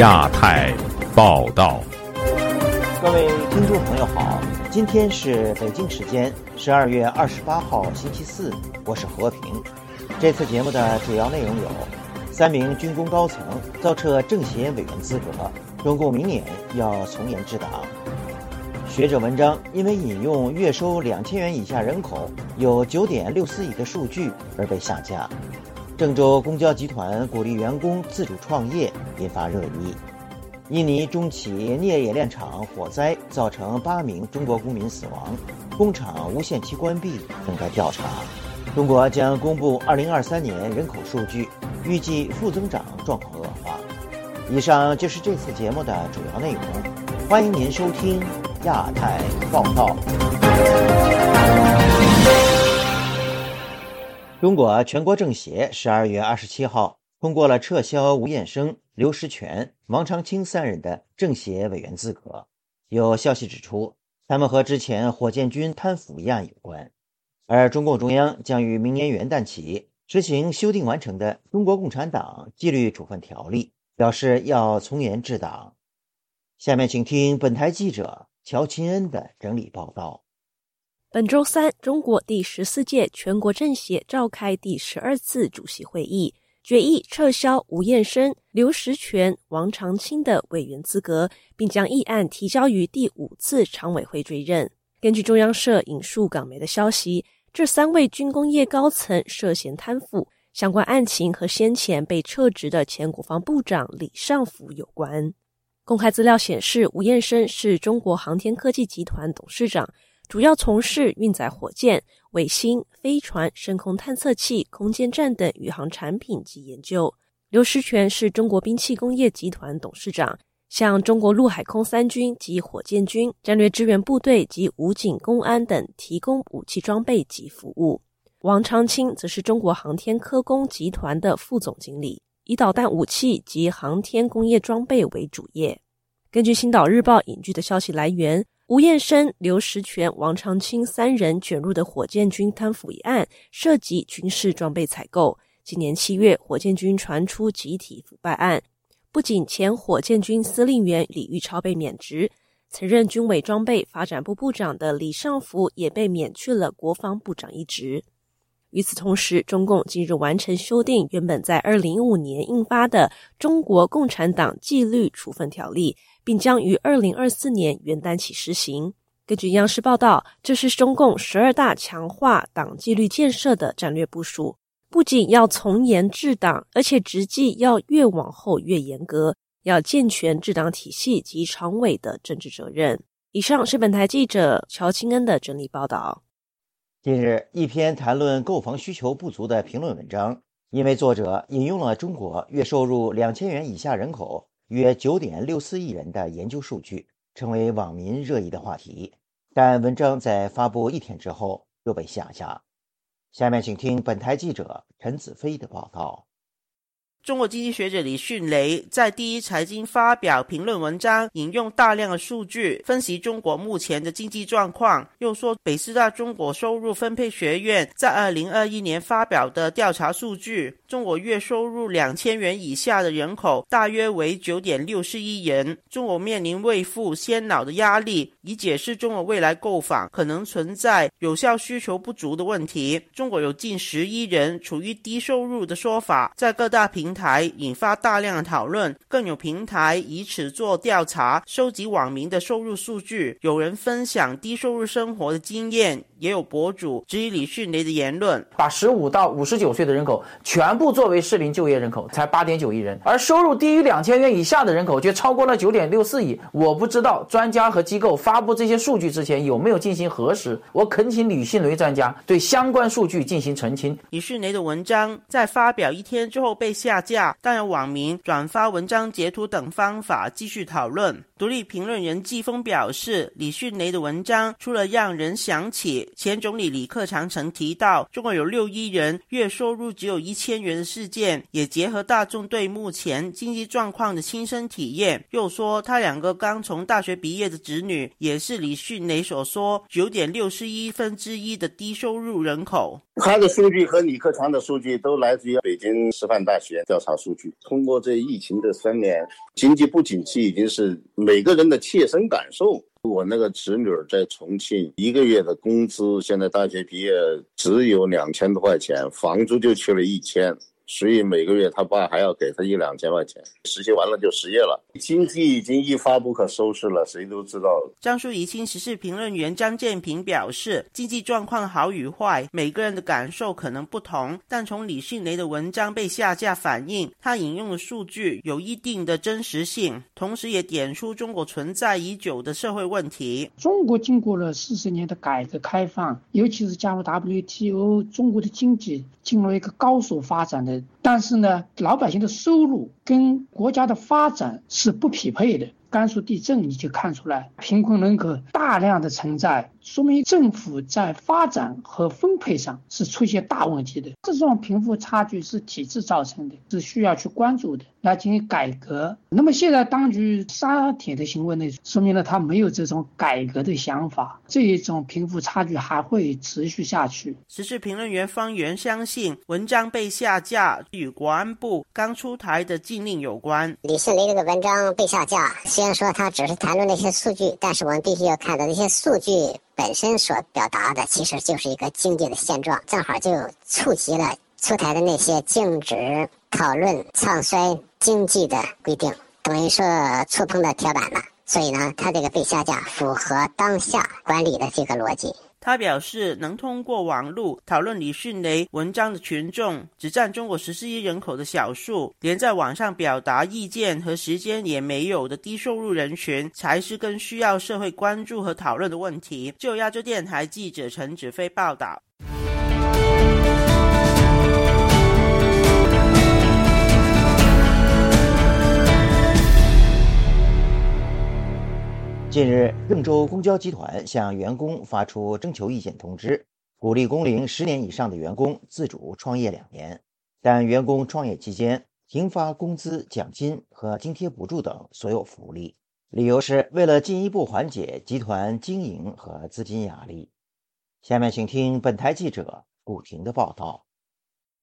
亚太报道，各位听众朋友好，今天是北京时间十二月二十八号星期四，我是和平。这次节目的主要内容有：三名军工高层遭撤政协委员资格，中共明年要从严治党；学者文章因为引用月收两千元以下人口有九点六四亿的数据而被下架。郑州公交集团鼓励员工自主创业，引发热议。印尼中企镍冶炼厂火灾造成八名中国公民死亡，工厂无限期关闭，等待调查。中国将公布2023年人口数据，预计负增长状况恶化。以上就是这次节目的主要内容，欢迎您收听亚太报道。中国全国政协十二月二十七号通过了撤销吴彦生、刘石泉、王长青三人的政协委员资格。有消息指出，他们和之前火箭军贪腐一案有关。而中共中央将于明年元旦起执行修订完成的《中国共产党纪律处分条例》，表示要从严治党。下面请听本台记者乔钦恩的整理报道。本周三，中国第十四届全国政协召开第十二次主席会议，决议撤销吴彦生、刘石泉、王长青的委员资格，并将议案提交于第五次常委会追认。根据中央社引述港媒的消息，这三位军工业高层涉嫌贪腐，相关案情和先前被撤职的前国防部长李尚福有关。公开资料显示，吴彦生是中国航天科技集团董事长。主要从事运载火箭、卫星、飞船、深空探测器、空间站等宇航产品及研究。刘石泉是中国兵器工业集团董事长，向中国陆海空三军及火箭军战略支援部队及武警、公安等提供武器装备及服务。王长青则是中国航天科工集团的副总经理，以导弹武器及航天工业装备为主业。根据《星岛日报》引据的消息来源。吴彦生、刘石泉、王长青三人卷入的火箭军贪腐一案，涉及军事装备采购。今年七月，火箭军传出集体腐败案，不仅前火箭军司令员李玉超被免职，曾任军委装备发展部部长的李尚福也被免去了国防部长一职。与此同时，中共近日完成修订原本在二零一五年印发的《中国共产党纪律处分条例》。并将于二零二四年元旦起施行。根据央视报道，这是中共十二大强化党纪律建设的战略部署，不仅要从严治党，而且执纪要越往后越严格，要健全治党体系及常委的政治责任。以上是本台记者乔清恩的整理报道。近日，一篇谈论购房需求不足的评论文章，因为作者引用了中国月收入两千元以下人口。约九点六四亿人的研究数据成为网民热议的话题，但文章在发布一天之后又被下架。下面请听本台记者陈子飞的报道。中国经济学者李迅雷在第一财经发表评论文章，引用大量的数据分析中国目前的经济状况。又说，北师大中国收入分配学院在二零二一年发表的调查数据，中国月收入两千元以下的人口大约为九点六四亿人。中国面临未富先老的压力，以解释中国未来购房可能存在有效需求不足的问题。中国有近十亿人处于低收入的说法，在各大平。台台引发大量的讨论，更有平台以此做调查，收集网民的收入数据。有人分享低收入生活的经验，也有博主质疑李迅雷的言论。把十五到五十九岁的人口全部作为适龄就业人口，才八点九亿人，而收入低于两千元以下的人口却超过了九点六四亿。我不知道专家和机构发布这些数据之前有没有进行核实。我恳请李迅雷专家对相关数据进行澄清。李迅雷的文章在发表一天之后被下。架，但有网民转发文章截图等方法继续讨论。独立评论人季风表示，李迅雷的文章除了让人想起前总理李克强曾提到，中国有六亿人月收入只有一千元的事件，也结合大众对目前经济状况的亲身体验。又说，他两个刚从大学毕业的子女，也是李迅雷所说九点六十一分之一的低收入人口。他的数据和李克强的数据都来自于北京师范大学调查数据。通过这疫情的三年，经济不景气已经是每个人的切身感受。我那个侄女在重庆，一个月的工资现在大学毕业只有两千多块钱，房租就去了一千。所以每个月他爸还要给他一两千块钱，实习完了就失业了。经济已经一发不可收拾了，谁都知道。江苏宜兴时事评论员张建平表示，经济状况好与坏，每个人的感受可能不同。但从李迅雷的文章被下架反映，他引用的数据有一定的真实性，同时也点出中国存在已久的社会问题。中国经过了四十年的改革开放，尤其是加入 WTO，中国的经济进入一个高速发展的。但是呢，老百姓的收入跟国家的发展是不匹配的。甘肃地震你就看出来，贫困人口大量的存在。说明政府在发展和分配上是出现大问题的，这种贫富差距是体制造成的，是需要去关注的，来进行改革。那么现在当局杀铁的行为呢，说明了他没有这种改革的想法，这一种贫富差距还会持续下去。时事评论员方源相信，文章被下架与国安部刚出台的禁令有关。李迅雷这个文章被下架，虽然说他只是谈论那些数据，但是我们必须要看到那些数据。本身所表达的其实就是一个经济的现状，正好就触及了出台的那些禁止讨论唱衰经济的规定，等于说触碰到铁板了。所以呢，他这个被下架符合当下管理的这个逻辑。他表示，能通过网络讨论李迅雷文章的群众，只占中国十四亿人口的小数，连在网上表达意见和时间也没有的低收入人群，才是更需要社会关注和讨论的问题。就亚洲电台记者陈子飞报道。近日，郑州公交集团向员工发出征求意见通知，鼓励工龄十年以上的员工自主创业两年，但员工创业期间停发工资、奖金和津贴补助等所有福利，理由是为了进一步缓解集团经营和资金压力。下面请听本台记者古婷的报道。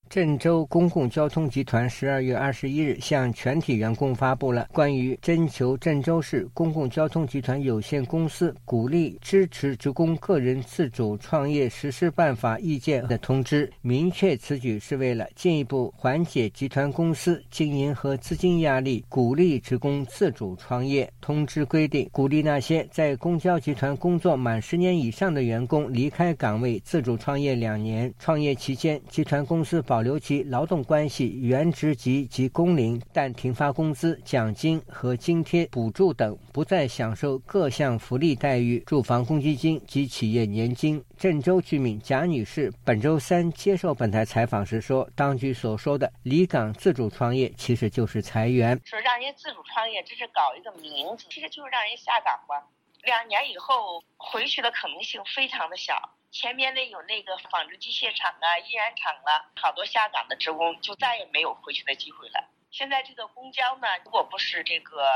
郑州公共交通集团十二月二十一日向全体员工发布了关于征求郑州市公共交通集团有限公司鼓励支持职工个人自主创业实施办法意见的通知，明确此举是为了进一步缓解集团公司经营和资金压力，鼓励职工自主创业。通知规定，鼓励那些在公交集团工作满十年以上的员工离开岗位自主创业两年，创业期间集团公司保。保留其劳动关系原职级及工龄，但停发工资、奖金和津贴、补助等，不再享受各项福利待遇、住房公积金及企业年金。郑州居民贾女士本周三接受本台采访时说：“当局所说的离岗自主创业，其实就是裁员。说让人自主创业，只是搞一个名字，其实就是让人下岗吧。两年以后回去的可能性非常的小。”前面呢有那个纺织机械厂啊、印染厂啊，好多下岗的职工就再也没有回去的机会了。现在这个公交呢，如果不是这个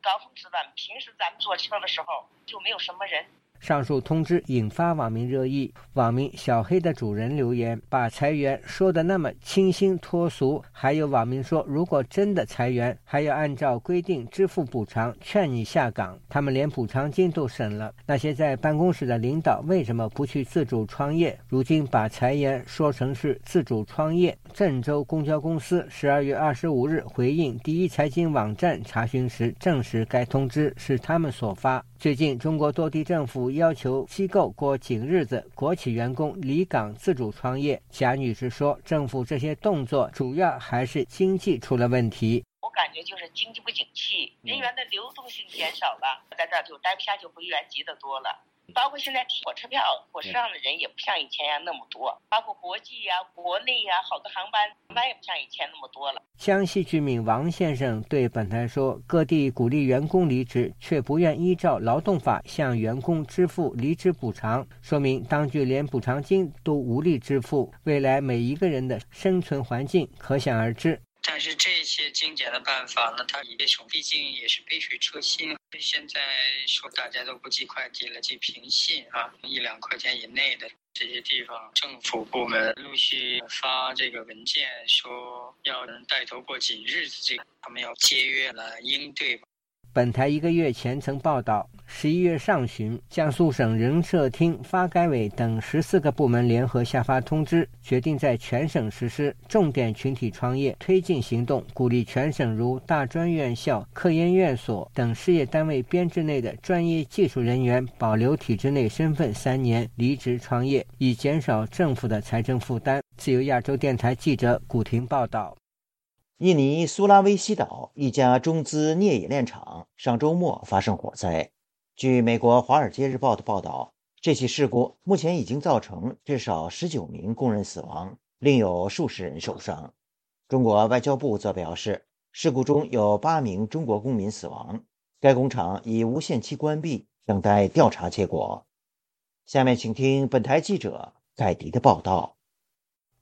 高峰时段，平时咱们坐车的时候就没有什么人。上述通知引发网民热议，网民小黑的主人留言把裁员说的那么清新脱俗，还有网民说如果真的裁员，还要按照规定支付补偿，劝你下岗。他们连补偿金都省了。那些在办公室的领导为什么不去自主创业？如今把裁员说成是自主创业。郑州公交公司十二月二十五日回应第一财经网站查询时证实，该通知是他们所发。最近，中国多地政府要求机构过紧日子，国企员工离岗自主创业。贾女士说：“政府这些动作主要还是经济出了问题。我感觉就是经济不景气，人员的流动性减少了，在这儿就待不下去，回原籍的多了。包括现在火车票，火车上的人也不像以前呀那么多，包括国际呀、国内呀，好多航班航班也不像以前那么多了。湘西居民王先生对本台说：“各地鼓励员工离职，却不愿依照劳动法向员工支付离职补偿，说明当局连补偿金都无力支付，未来每一个人的生存环境可想而知。”但是这些精简的办法呢，它也从毕竟也是杯水车薪。现在说大家都不寄快递了，寄平信啊，一两块钱以内的这些地方，政府部门陆续发这个文件，说要带头过紧日子，这个他们要节约来应对。本台一个月前曾报道，十一月上旬，江苏省人社厅、发改委等十四个部门联合下发通知，决定在全省实施重点群体创业推进行动，鼓励全省如大专院校、科研院所等事业单位编制内的专业技术人员保留体制内身份三年，离职创业，以减少政府的财政负担。自由亚洲电台记者古婷报道。印尼苏拉威西岛一家中资镍冶炼厂上周末发生火灾。据美国《华尔街日报》的报道，这起事故目前已经造成至少十九名工人死亡，另有数十人受伤。中国外交部则表示，事故中有八名中国公民死亡，该工厂已无限期关闭，等待调查结果。下面请听本台记者盖迪的报道。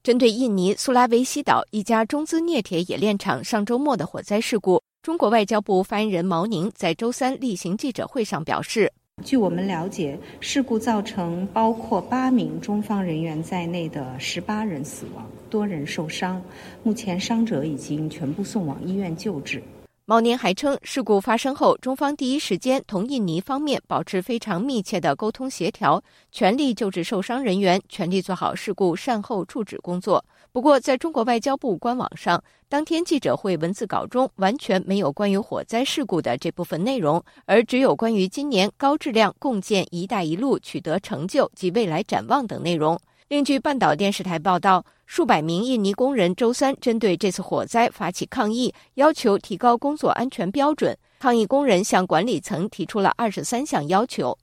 针对印尼苏拉威西岛一家中资镍铁冶炼厂上周末的火灾事故，中国外交部发言人毛宁在周三例行记者会上表示：“据我们了解，事故造成包括八名中方人员在内的十八人死亡，多人受伤，目前伤者已经全部送往医院救治。”毛宁还称，事故发生后，中方第一时间同印尼方面保持非常密切的沟通协调，全力救治受伤人员，全力做好事故善后处置工作。不过，在中国外交部官网上，当天记者会文字稿中完全没有关于火灾事故的这部分内容，而只有关于今年高质量共建“一带一路”取得成就及未来展望等内容。另据半岛电视台报道，数百名印尼工人周三针对这次火灾发起抗议，要求提高工作安全标准。抗议工人向管理层提出了二十三项要求。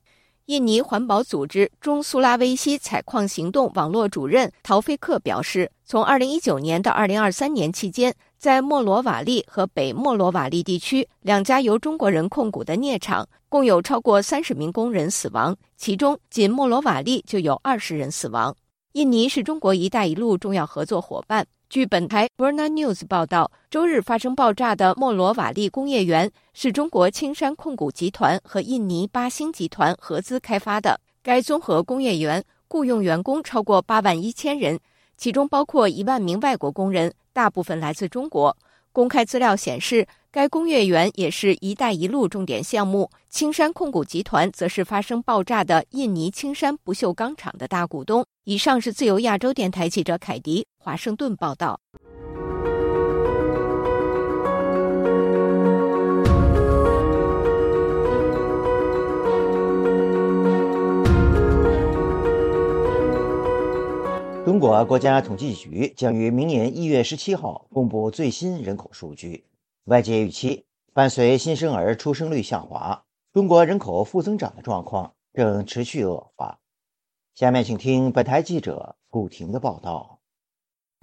印尼环保组织中苏拉威西采矿行动网络主任陶菲克表示，从二零一九年到二零二三年期间，在莫罗瓦利和北莫罗瓦利地区两家由中国人控股的镍厂，共有超过三十名工人死亡，其中仅莫罗瓦利就有二十人死亡。印尼是中国“一带一路”重要合作伙伴。据本台 Burna News 报道，周日发生爆炸的莫罗瓦利工业园是中国青山控股集团和印尼巴星集团合资开发的。该综合工业园雇佣员工超过八万一千人，其中包括一万名外国工人，大部分来自中国。公开资料显示，该工业园也是一带一路重点项目。青山控股集团则是发生爆炸的印尼青山不锈钢厂的大股东。以上是自由亚洲电台记者凯迪华盛顿报道。中国国家统计局将于明年一月十七号公布最新人口数据。外界预期，伴随新生儿出生率下滑，中国人口负增长的状况正持续恶化。下面请听本台记者古婷的报道。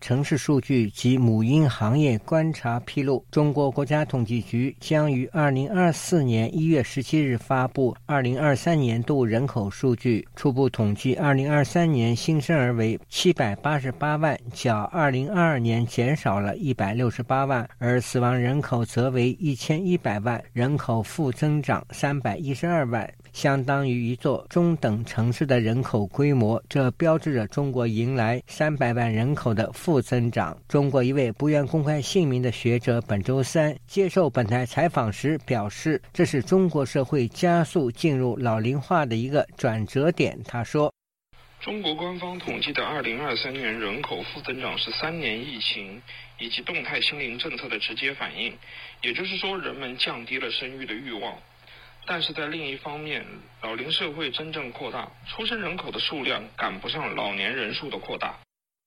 城市数据及母婴行业观察披露，中国国家统计局将于二零二四年一月十七日发布二零二三年度人口数据。初步统计，二零二三年新生儿为七百八十八万，较二零二二年减少了一百六十八万，而死亡人口则为一千一百万，人口负增长三百一十二万。相当于一座中等城市的人口规模，这标志着中国迎来三百万人口的负增长。中国一位不愿公开姓名的学者本周三接受本台采访时表示：“这是中国社会加速进入老龄化的一个转折点。”他说：“中国官方统计的二零二三年人口负增长是三年疫情以及动态清零政策的直接反应，也就是说，人们降低了生育的欲望。”但是在另一方面，老龄社会真正扩大，出生人口的数量赶不上老年人数的扩大。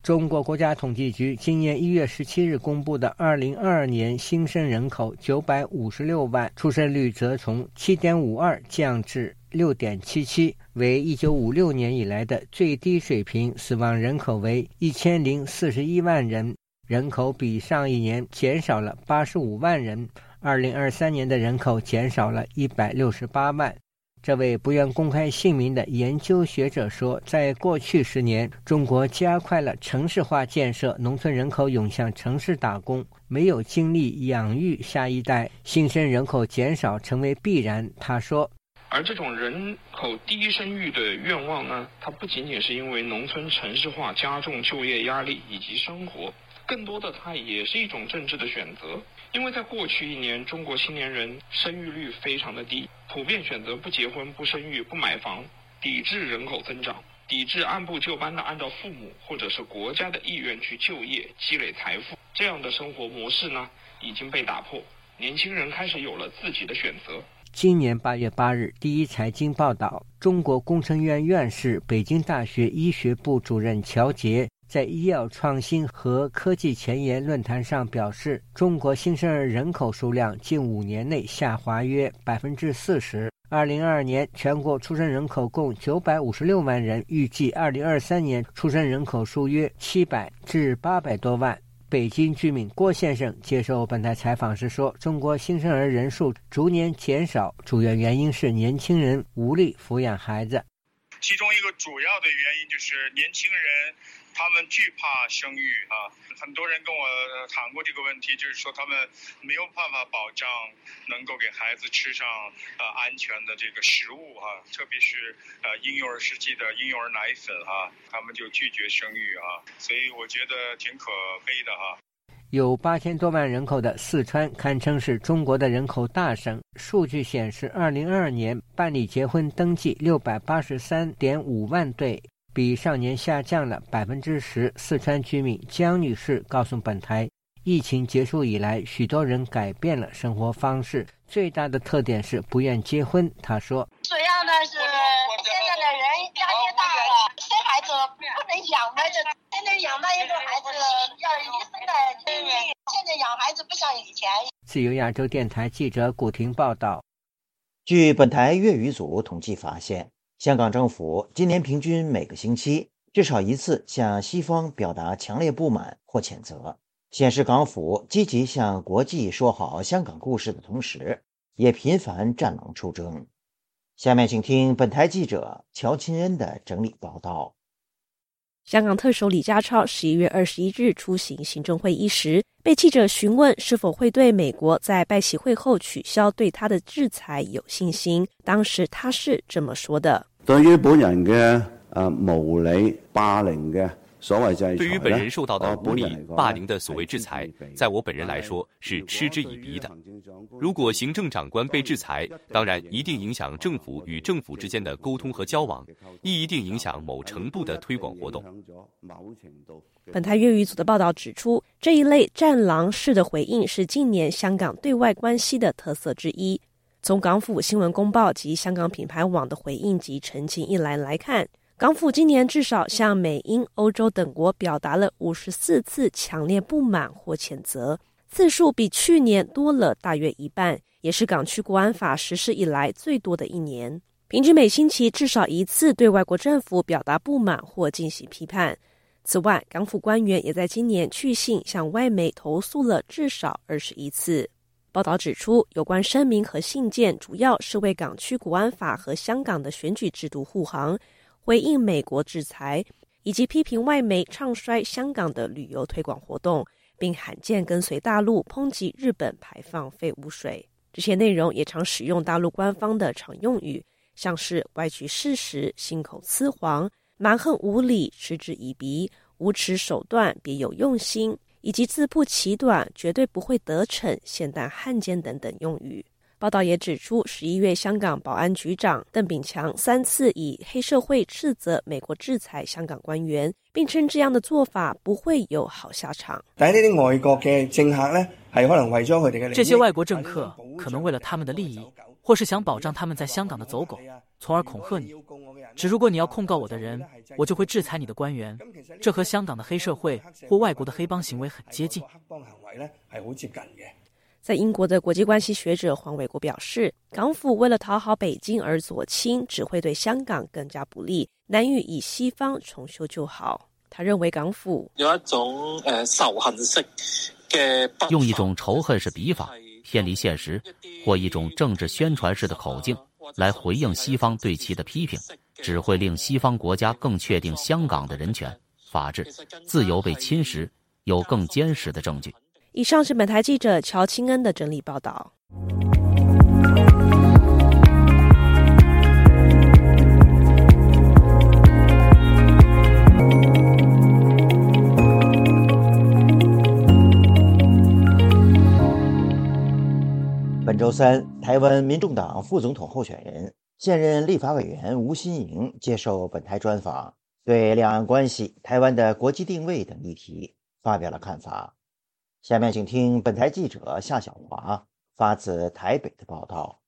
中国国家统计局今年一月十七日公布的二零二二年新生人口九百五十六万，出生率则从七点五二降至六点七七，为一九五六年以来的最低水平。死亡人口为一千零四十一万人，人口比上一年减少了八十五万人。二零二三年的人口减少了一百六十八万。这位不愿公开姓名的研究学者说，在过去十年，中国加快了城市化建设，农村人口涌向城市打工，没有精力养育下一代，新生人口减少成为必然。他说，而这种人口低生育的愿望呢，它不仅仅是因为农村城市化加重就业压力以及生活，更多的它也是一种政治的选择。因为在过去一年，中国青年人生育率非常的低，普遍选择不结婚、不生育、不买房，抵制人口增长，抵制按部就班的按照父母或者是国家的意愿去就业、积累财富，这样的生活模式呢已经被打破，年轻人开始有了自己的选择。今年八月八日，第一财经报道，中国工程院院士、北京大学医学部主任乔杰。在医药创新和科技前沿论坛上表示，中国新生儿人口数量近五年内下滑约百分之四十。二零二二年全国出生人口共九百五十六万人，预计二零二三年出生人口数约七百至八百多万。北京居民郭先生接受本台采访时说：“中国新生儿人数逐年减少，主要原因是年轻人无力抚养孩子。其中一个主要的原因就是年轻人。”他们惧怕生育啊，很多人跟我谈过这个问题，就是说他们没有办法保障能够给孩子吃上呃安全的这个食物哈，特别是呃婴幼儿时期的婴幼儿奶粉哈，他们就拒绝生育啊，所以我觉得挺可悲的哈。有八千多万人口的四川堪称是中国的人口大省，数据显示，二零二二年办理结婚登记六百八十三点五万对。比上年下降了百分之十。四川居民江女士告诉本台，疫情结束以来，许多人改变了生活方式，最大的特点是不愿结婚。他说：“主要呢是现在的人压力大了，生孩子不能养孩子，现在养大一个孩子要一生的经历，现在养孩子不像以前。”自由亚洲电台记者古婷报道。据本台粤语组统计发现。香港政府今年平均每个星期至少一次向西方表达强烈不满或谴责，显示港府积极向国际说好香港故事的同时，也频繁战狼出征。下面请听本台记者乔钦恩的整理报道。香港特首李家超十一月二十一日出席行政会议时，被记者询问是否会对美国在拜习会后取消对他的制裁有信心。当时他是这么说的：“对于本人嘅啊无理霸凌嘅。”对于本人受到的无理霸凌的所谓制裁，在我本人来说是嗤之以鼻的。如果行政长官被制裁，当然一定影响政府与政府之间的沟通和交往，亦一定影响某程度的推广活动。本台粤语组的报道指出，这一类战狼式的回应是近年香港对外关系的特色之一。从港府新闻公报及香港品牌网的回应及澄清一栏来看。港府今年至少向美、英、欧洲等国表达了五十四次强烈不满或谴责，次数比去年多了大约一半，也是港区国安法实施以来最多的一年。平均每星期至少一次对外国政府表达不满或进行批判。此外，港府官员也在今年去信向外媒投诉了至少二十一次。报道指出，有关声明和信件主要是为港区国安法和香港的选举制度护航。回应美国制裁，以及批评外媒唱衰香港的旅游推广活动，并罕见跟随大陆抨击日本排放废污水。这些内容也常使用大陆官方的常用语，像是歪曲事实、信口雌黄、蛮横无理、嗤之以鼻、无耻手段、别有用心，以及自不其短、绝对不会得逞、现代汉奸等等用语。报道也指出，十一月香港保安局长邓炳强三次以黑社会斥责美国制裁香港官员，并称这样的做法不会有好下场。但係呢啲外國嘅政客呢，係可能為咗佢哋嘅这些外国政客可能为了他们的利益，或是想保障他们在香港的走狗，从而恐吓你。只如果你要控告我的人，我就会制裁你的官员。这和香港的黑社会或外国的黑帮行为很接近。在英国的国际关系学者黄伟国表示，港府为了讨好北京而左倾，只会对香港更加不利，难以以西方重修旧好。他认为港府有一种呃仇恨式嘅，用一种仇恨式笔法，偏离现实，或一种政治宣传式的口径来回应西方对其的批评，只会令西方国家更确定香港的人权、法治、自由被侵蚀，有更坚实的证据。以上是本台记者乔清恩的整理报道。本周三，台湾民众党副总统候选人、现任立法委员吴新颖接受本台专访，对两岸关系、台湾的国际定位等议题发表了看法。下面请听本台记者夏小华发自台北的报道。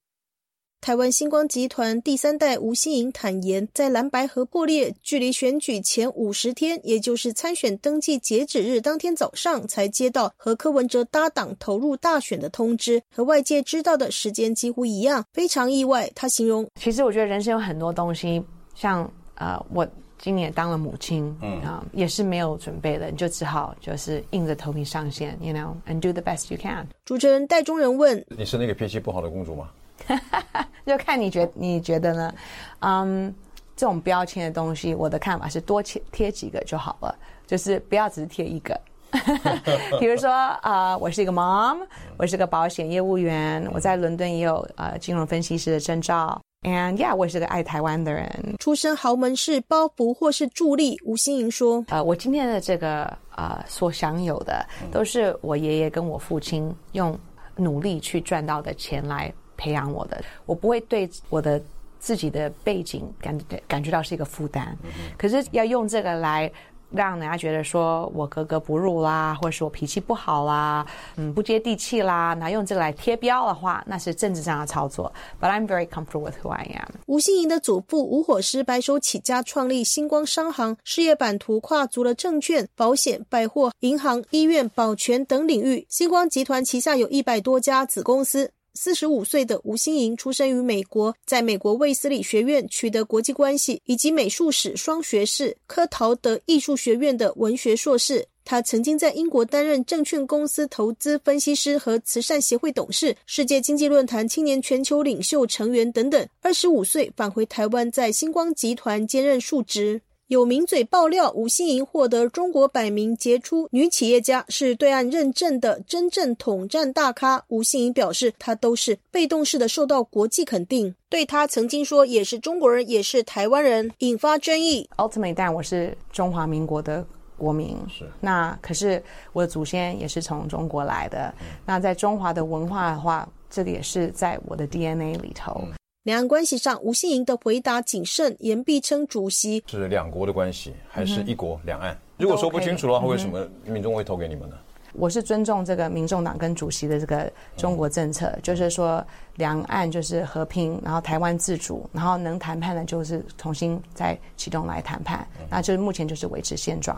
台湾星光集团第三代吴欣颖坦言，在蓝白河破裂，距离选举前五十天，也就是参选登记截止日当天早上，才接到和柯文哲搭档投入大选的通知，和外界知道的时间几乎一样，非常意外。他形容：其实我觉得人生有很多东西，像呃我。今年当了母亲，嗯啊，也是没有准备的，你就只好就是硬着头皮上线，you know，and do the best you can。主持人戴中人问：“你是那个脾气不好的公主吗？” 就看你觉你觉得呢？嗯，这种标签的东西，我的看法是多贴贴几个就好了，就是不要只是贴一个。比如说啊，我是一个 mom，我是个保险业务员，我在伦敦也有呃金融分析师的证照。And yeah，我也是个爱台湾的人。出身豪门是包袱或是助力？吴欣莹说：“呃，我今天的这个呃所享有的，都是我爷爷跟我父亲用努力去赚到的钱来培养我的。我不会对我的自己的背景感感觉到是一个负担，可是要用这个来。”让人家觉得说我格格不入啦，或者是我脾气不好啦，嗯，不接地气啦，那用这个来贴标的话，那是政治上的操作。But I'm very comfortable with who I am。吴欣莹的祖父吴火师白手起家创立星光商行，事业版图跨足了证券、保险、百货、银行、医院、保全等领域。星光集团旗下有一百多家子公司。四十五岁的吴欣莹出生于美国，在美国卫斯理学院取得国际关系以及美术史双学士，科陶德艺术学院的文学硕士。他曾经在英国担任证券公司投资分析师和慈善协会董事，世界经济论坛青年全球领袖成员等等。二十五岁返回台湾，在星光集团兼任数职。有名嘴爆料，吴欣莹获得中国百名杰出女企业家，是对岸认证的真正统战大咖。吴欣莹表示，她都是被动式的受到国际肯定。对她曾经说也是中国人，也是台湾人，引发争议。Ultimately，但我是中华民国的国民，是那可是我的祖先也是从中国来的。那在中华的文化的话，这个也是在我的 DNA 里头。两岸关系上，吴欣莹的回答谨慎，言必称主席是两国的关系，还是一国两岸？如果说不清楚的话，为什么民众会投给你们呢？我是尊重这个民众党跟主席的这个中国政策，就是说两岸就是和平，然后台湾自主，然后能谈判的就是重新再启动来谈判，那就是目前就是维持现状。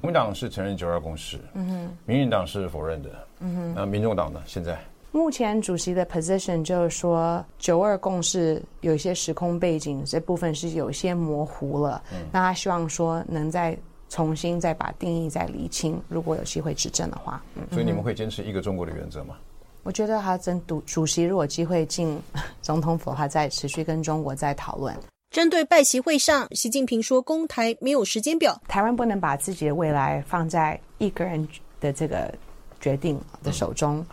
国民党是承认九二共识，嗯哼，民进党是否认的，嗯哼，那民众党呢？现在？目前主席的 position 就是说，九二共识有一些时空背景，这部分是有一些模糊了。那他希望说，能再重新再把定义再理清，如果有机会执政的话。所以你们会坚持一个中国的原则吗？我觉得他真主主席如果机会进总统府的话，再持续跟中国再讨论。针对拜习会上，习近平说，公台没有时间表，台湾不能把自己的未来放在一个人的这个。决定的手中。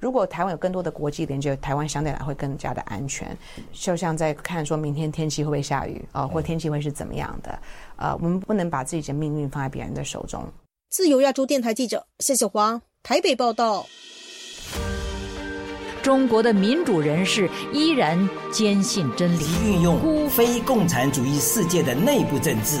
如果台湾有更多的国际连接，台湾相对来会更加的安全。就像在看说明天天气会不会下雨啊，或天气会是怎么样的？呃，我们不能把自己的命运放在别人的手中。自由亚洲电台记者谢小华台北报道。中国的民主人士依然坚信真理，运用非共产主义世界的内部政治。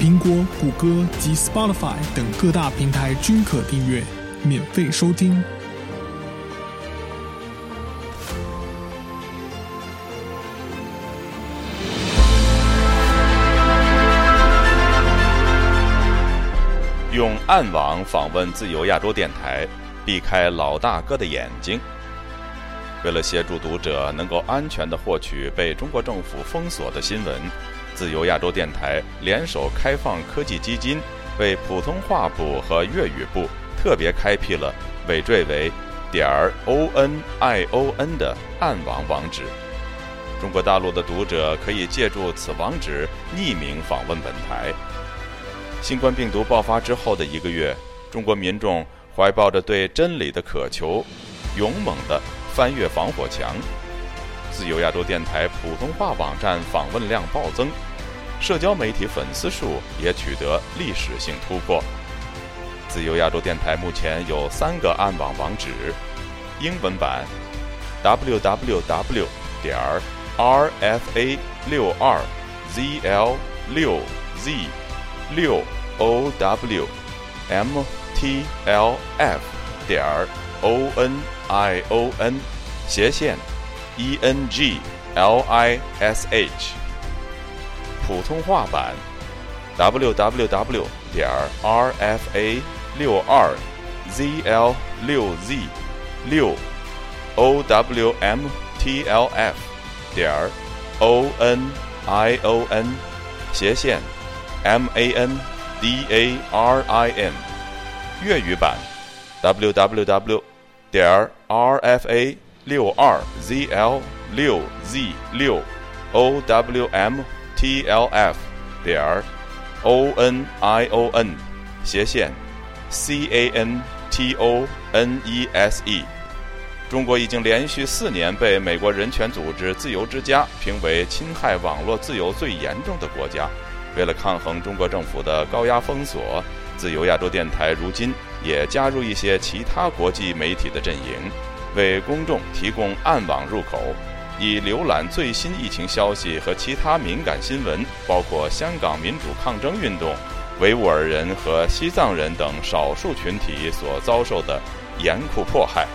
苹果、谷歌及 Spotify 等各大平台均可订阅，免费收听。用暗网访问自由亚洲电台，避开老大哥的眼睛。为了协助读者能够安全的获取被中国政府封锁的新闻，自由亚洲电台联手开放科技基金，为普通话部和粤语部特别开辟了尾缀为点儿 o n i o n 的暗网网址。中国大陆的读者可以借助此网址匿名访问本台。新冠病毒爆发之后的一个月，中国民众怀抱着对真理的渴求，勇猛地。翻越防火墙，自由亚洲电台普通话网站访问量暴增，社交媒体粉丝数也取得历史性突破。自由亚洲电台目前有三个暗网网址：英文版 www 点儿 rfa 六二 zl 六 z 六 owmtlf 点儿 on。i o n 斜线 e n g l i s h 普通话版：w w w. 点 r f a 六二 z l 六 z 六 o w m t l f. 点 o n i o n 斜线 m a n d a r i n。粤语版：w w w. 点 r f a 六二 z l 六 z 六 o w m。T l f 点儿 O N I O N 斜线 cantonese。中国已经连续四年被美国人权组织自由之家评为侵害网络自由最严重的国家。为了抗衡中国政府的高压封锁，自由亚洲电台如今也加入一些其他国际媒体的阵营。为公众提供暗网入口，以浏览最新疫情消息和其他敏感新闻，包括香港民主抗争运动、维吾尔人和西藏人等少数群体所遭受的严酷迫害。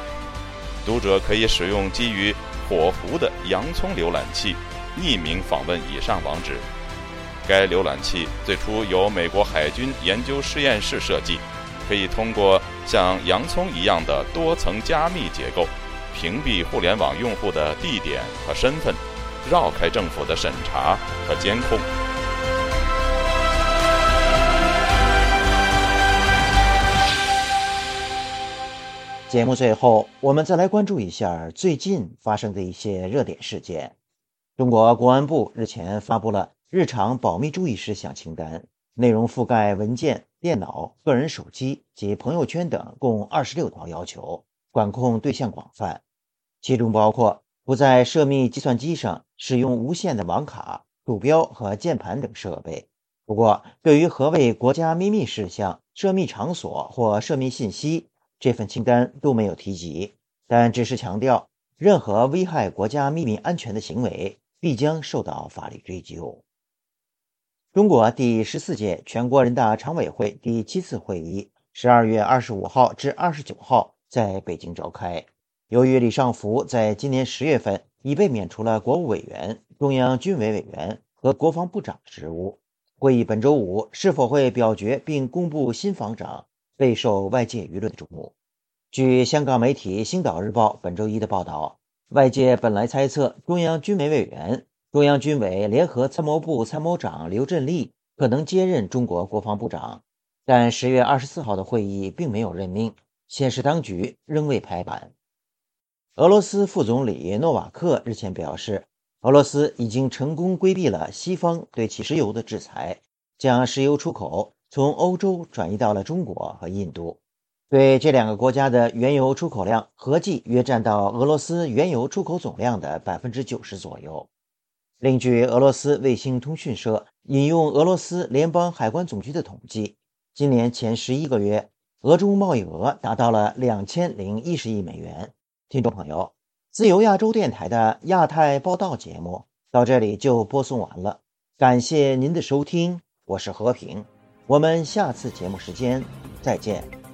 读者可以使用基于火狐的洋葱浏览器，匿名访问以上网址。该浏览器最初由美国海军研究实验室设计。可以通过像洋葱一样的多层加密结构，屏蔽互联网用户的地点和身份，绕开政府的审查和监控。节目最后，我们再来关注一下最近发生的一些热点事件。中国公安部日前发布了日常保密注意事项清单。内容覆盖文件、电脑、个人手机及朋友圈等，共二十六条要求，管控对象广泛，其中包括不在涉密计算机上使用无线的网卡、鼠标和键盘等设备。不过，对于何谓国家秘密事项、涉密场所或涉密信息，这份清单都没有提及，但只是强调，任何危害国家秘密安全的行为必将受到法律追究。中国第十四届全国人大常委会第七次会议十二月二十五号至二十九号在北京召开。由于李尚福在今年十月份已被免除了国务委员、中央军委委员和国防部长职务，会议本周五是否会表决并公布新防长，备受外界舆论瞩目。据香港媒体《星岛日报》本周一的报道，外界本来猜测中央军委委员。中央军委联合参谋部参谋长刘振立可能接任中国国防部长，但十月二十四号的会议并没有任命，显示当局仍未拍板。俄罗斯副总理诺瓦克日前表示，俄罗斯已经成功规避了西方对其石油的制裁，将石油出口从欧洲转移到了中国和印度。对这两个国家的原油出口量合计约占到俄罗斯原油出口总量的百分之九十左右。另据俄罗斯卫星通讯社引用俄罗斯联邦海关总局的统计，今年前十一个月，俄中贸易额达到了两千零一十亿美元。听众朋友，自由亚洲电台的亚太报道节目到这里就播送完了，感谢您的收听，我是和平，我们下次节目时间再见。